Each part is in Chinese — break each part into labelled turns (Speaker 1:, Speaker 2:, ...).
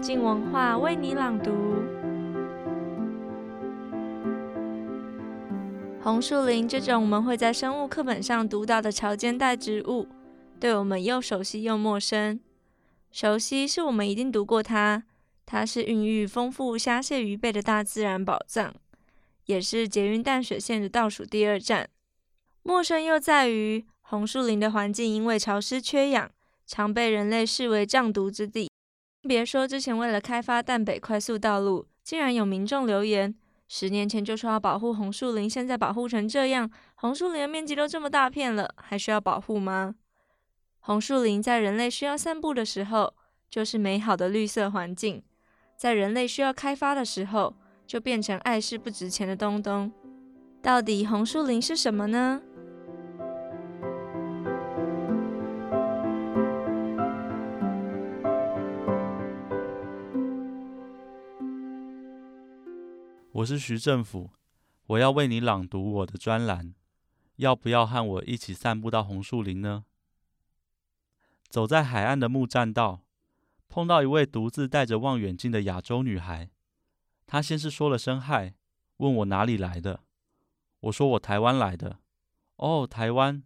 Speaker 1: 静文化为你朗读。红树林这种我们会在生物课本上读到的潮间带植物，对我们又熟悉又陌生。熟悉是我们一定读过它，它是孕育丰富虾蟹鱼贝的大自然宝藏，也是捷运淡水线的倒数第二站。陌生又在于红树林的环境因为潮湿缺氧，常被人类视为瘴毒之地。别说之前为了开发淡北快速道路，竟然有民众留言：十年前就说要保护红树林，现在保护成这样，红树林的面积都这么大片了，还需要保护吗？红树林在人类需要散步的时候，就是美好的绿色环境；在人类需要开发的时候，就变成碍事不值钱的东东。到底红树林是什么呢？
Speaker 2: 我是徐政府，我要为你朗读我的专栏。要不要和我一起散步到红树林呢？走在海岸的木栈道，碰到一位独自带着望远镜的亚洲女孩。她先是说了声嗨，问我哪里来的。我说我台湾来的。哦，台湾。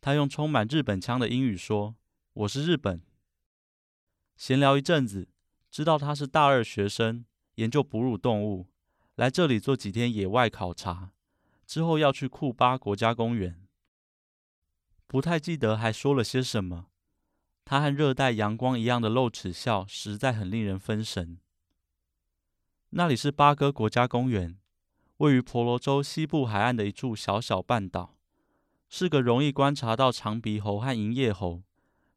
Speaker 2: 她用充满日本腔的英语说：“我是日本。”闲聊一阵子，知道她是大二学生，研究哺乳动物。来这里做几天野外考察，之后要去库巴国家公园。不太记得还说了些什么。他和热带阳光一样的露齿笑，实在很令人分神。那里是巴哥国家公园，位于婆罗洲西部海岸的一处小小半岛，是个容易观察到长鼻猴和银叶猴、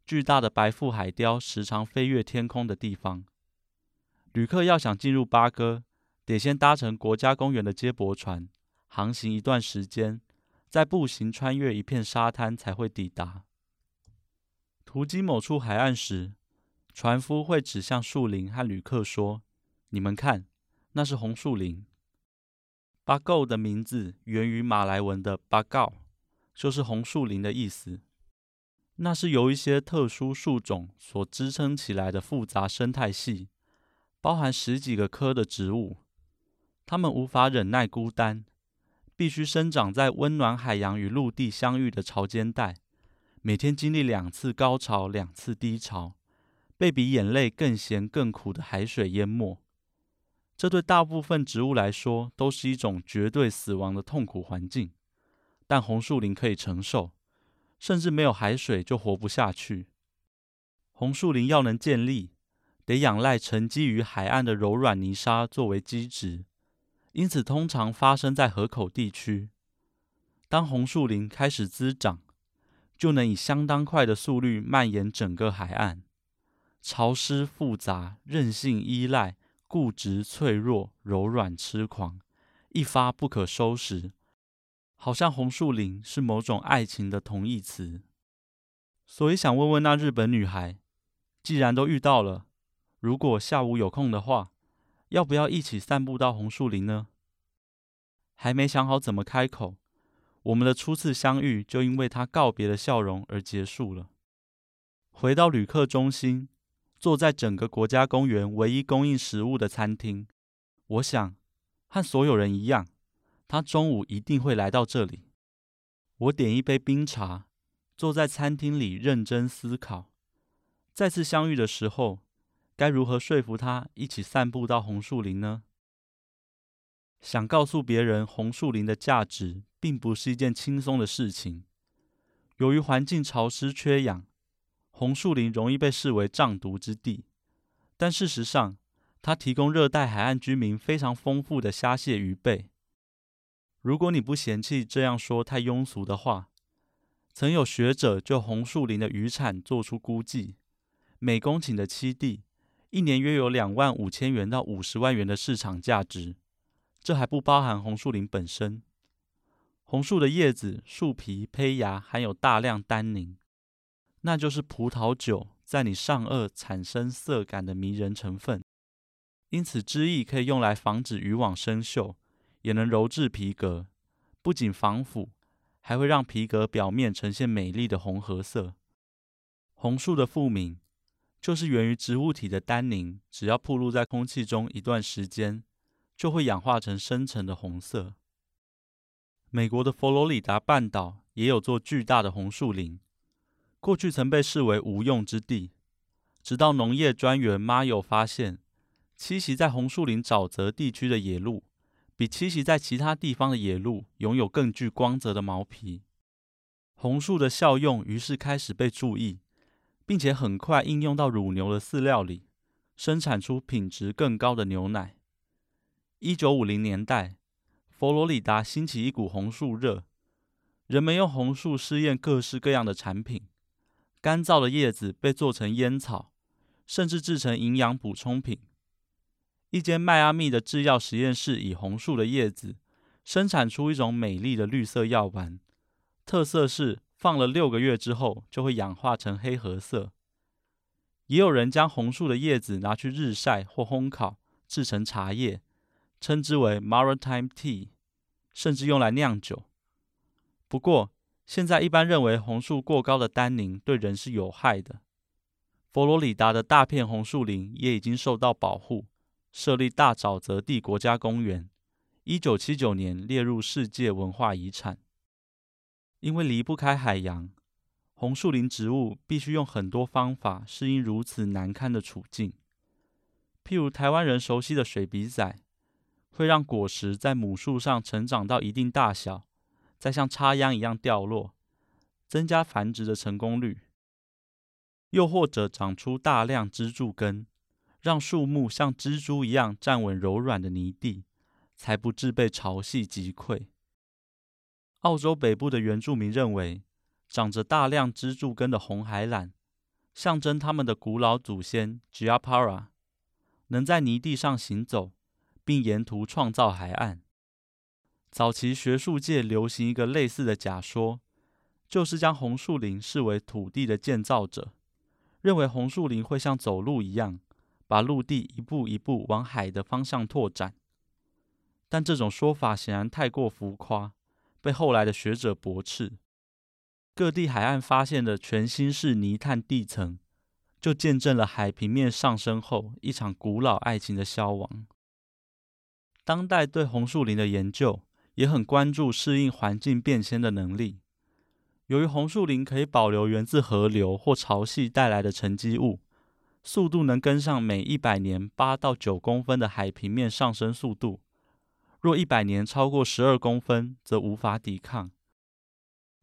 Speaker 2: 巨大的白腹海雕时常飞越天空的地方。旅客要想进入巴哥，得先搭乘国家公园的接驳船，航行一段时间，再步行穿越一片沙滩才会抵达。途经某处海岸时，船夫会指向树林和旅客说：“你们看，那是红树林。”巴够的名字源于马来文的“巴告”，就是红树林的意思。那是由一些特殊树种所支撑起来的复杂生态系，包含十几个科的植物。它们无法忍耐孤单，必须生长在温暖海洋与陆地相遇的潮间带，每天经历两次高潮、两次低潮，被比眼泪更咸更苦的海水淹没。这对大部分植物来说都是一种绝对死亡的痛苦环境，但红树林可以承受，甚至没有海水就活不下去。红树林要能建立，得仰赖沉积于海岸的柔软泥沙作为基质。因此，通常发生在河口地区。当红树林开始滋长，就能以相当快的速率蔓延整个海岸。潮湿、复杂、韧性、依赖、固执、脆弱、柔软、痴狂，一发不可收拾。好像红树林是某种爱情的同义词。所以，想问问那日本女孩，既然都遇到了，如果下午有空的话。要不要一起散步到红树林呢？还没想好怎么开口，我们的初次相遇就因为他告别的笑容而结束了。回到旅客中心，坐在整个国家公园唯一供应食物的餐厅，我想和所有人一样，他中午一定会来到这里。我点一杯冰茶，坐在餐厅里认真思考。再次相遇的时候。该如何说服他一起散步到红树林呢？想告诉别人红树林的价值，并不是一件轻松的事情。由于环境潮湿缺氧，红树林容易被视为瘴毒之地。但事实上，它提供热带海岸居民非常丰富的虾蟹鱼贝。如果你不嫌弃这样说太庸俗的话，曾有学者就红树林的渔产做出估计：每公顷的栖地。一年约有两万五千元到五十万元的市场价值，这还不包含红树林本身。红树的叶子、树皮、胚芽含有大量单宁，那就是葡萄酒在你上颚产生涩感的迷人成分。因此，汁液可以用来防止渔网生锈，也能鞣制皮革，不仅防腐，还会让皮革表面呈现美丽的红褐色。红树的复名。就是源于植物体的单宁，只要暴露在空气中一段时间，就会氧化成深层的红色。美国的佛罗里达半岛也有座巨大的红树林，过去曾被视为无用之地，直到农业专员 Mayo 发现，栖息在红树林沼泽地区的野鹿，比栖息在其他地方的野鹿拥有更具光泽的毛皮。红树的效用于是开始被注意，并且很快应用到乳牛的饲料里，生产出品质更高的牛奶。一九五零年代，佛罗里达兴起一股红树热，人们用红树试验各式各样的产品，干燥的叶子被做成烟草，甚至制成营养补充品。一间迈阿密的制药实验室以红树的叶子生产出一种美丽的绿色药丸，特色是放了六个月之后就会氧化成黑褐色。也有人将红树的叶子拿去日晒或烘烤，制成茶叶。称之为 Maritime Tea，甚至用来酿酒。不过，现在一般认为红树过高的单宁对人是有害的。佛罗里达的大片红树林也已经受到保护，设立大沼泽地国家公园，一九七九年列入世界文化遗产。因为离不开海洋，红树林植物必须用很多方法适应如此难堪的处境，譬如台湾人熟悉的水笔仔。会让果实在母树上成长到一定大小，再像插秧一样掉落，增加繁殖的成功率。又或者长出大量支柱根，让树木像蜘蛛一样站稳柔软的泥地，才不致被潮汐击溃。澳洲北部的原住民认为，长着大量支柱根的红海榄，象征他们的古老祖先 Giapara，能在泥地上行走。并沿途创造海岸。早期学术界流行一个类似的假说，就是将红树林视为土地的建造者，认为红树林会像走路一样，把陆地一步一步往海的方向拓展。但这种说法显然太过浮夸，被后来的学者驳斥。各地海岸发现的全新式泥炭地层，就见证了海平面上升后一场古老爱情的消亡。当代对红树林的研究也很关注适应环境变迁的能力。由于红树林可以保留源自河流或潮汐带来的沉积物，速度能跟上每一百年八到九公分的海平面上升速度。若一百年超过十二公分，则无法抵抗。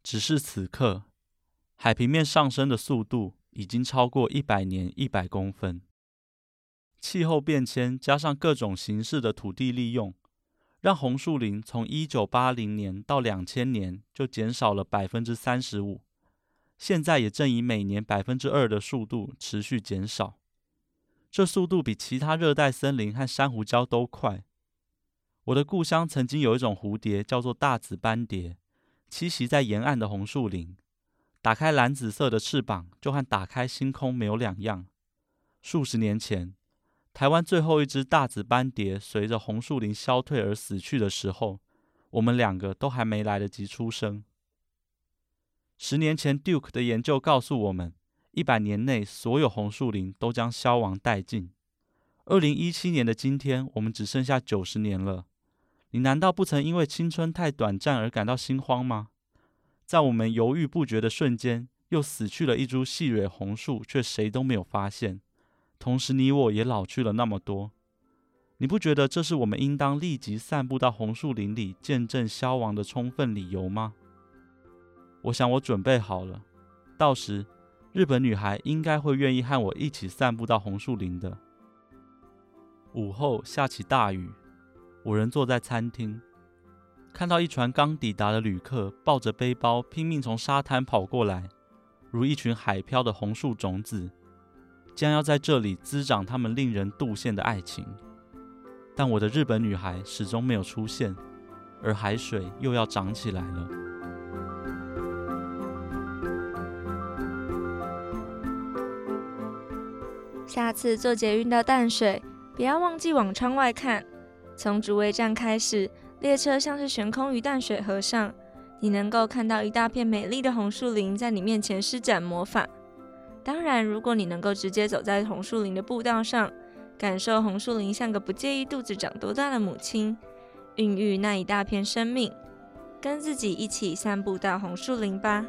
Speaker 2: 只是此刻，海平面上升的速度已经超过一百年一百公分。气候变迁加上各种形式的土地利用，让红树林从一九八零年到两千年就减少了百分之三十五，现在也正以每年百分之二的速度持续减少。这速度比其他热带森林和珊瑚礁都快。我的故乡曾经有一种蝴蝶叫做大紫斑蝶，栖息在沿岸的红树林，打开蓝紫色的翅膀就和打开星空没有两样。数十年前，台湾最后一只大紫斑蝶随着红树林消退而死去的时候，我们两个都还没来得及出生。十年前，Duke 的研究告诉我们，一百年内所有红树林都将消亡殆尽。二零一七年的今天，我们只剩下九十年了。你难道不曾因为青春太短暂而感到心慌吗？在我们犹豫不决的瞬间，又死去了一株细蕊红树，却谁都没有发现。同时，你我也老去了那么多，你不觉得这是我们应当立即散步到红树林里见证消亡的充分理由吗？我想我准备好了，到时日本女孩应该会愿意和我一起散步到红树林的。午后下起大雨，我仍坐在餐厅，看到一船刚抵达的旅客抱着背包拼命从沙滩跑过来，如一群海漂的红树种子。将要在这里滋长他们令人妒羡的爱情，但我的日本女孩始终没有出现，而海水又要涨起来了。
Speaker 1: 下次坐捷运到淡水，不要忘记往窗外看。从竹围站开始，列车像是悬空于淡水河上，你能够看到一大片美丽的红树林在你面前施展魔法。当然，如果你能够直接走在红树林的步道上，感受红树林像个不介意肚子长多大的母亲，孕育那一大片生命，跟自己一起散步到红树林吧。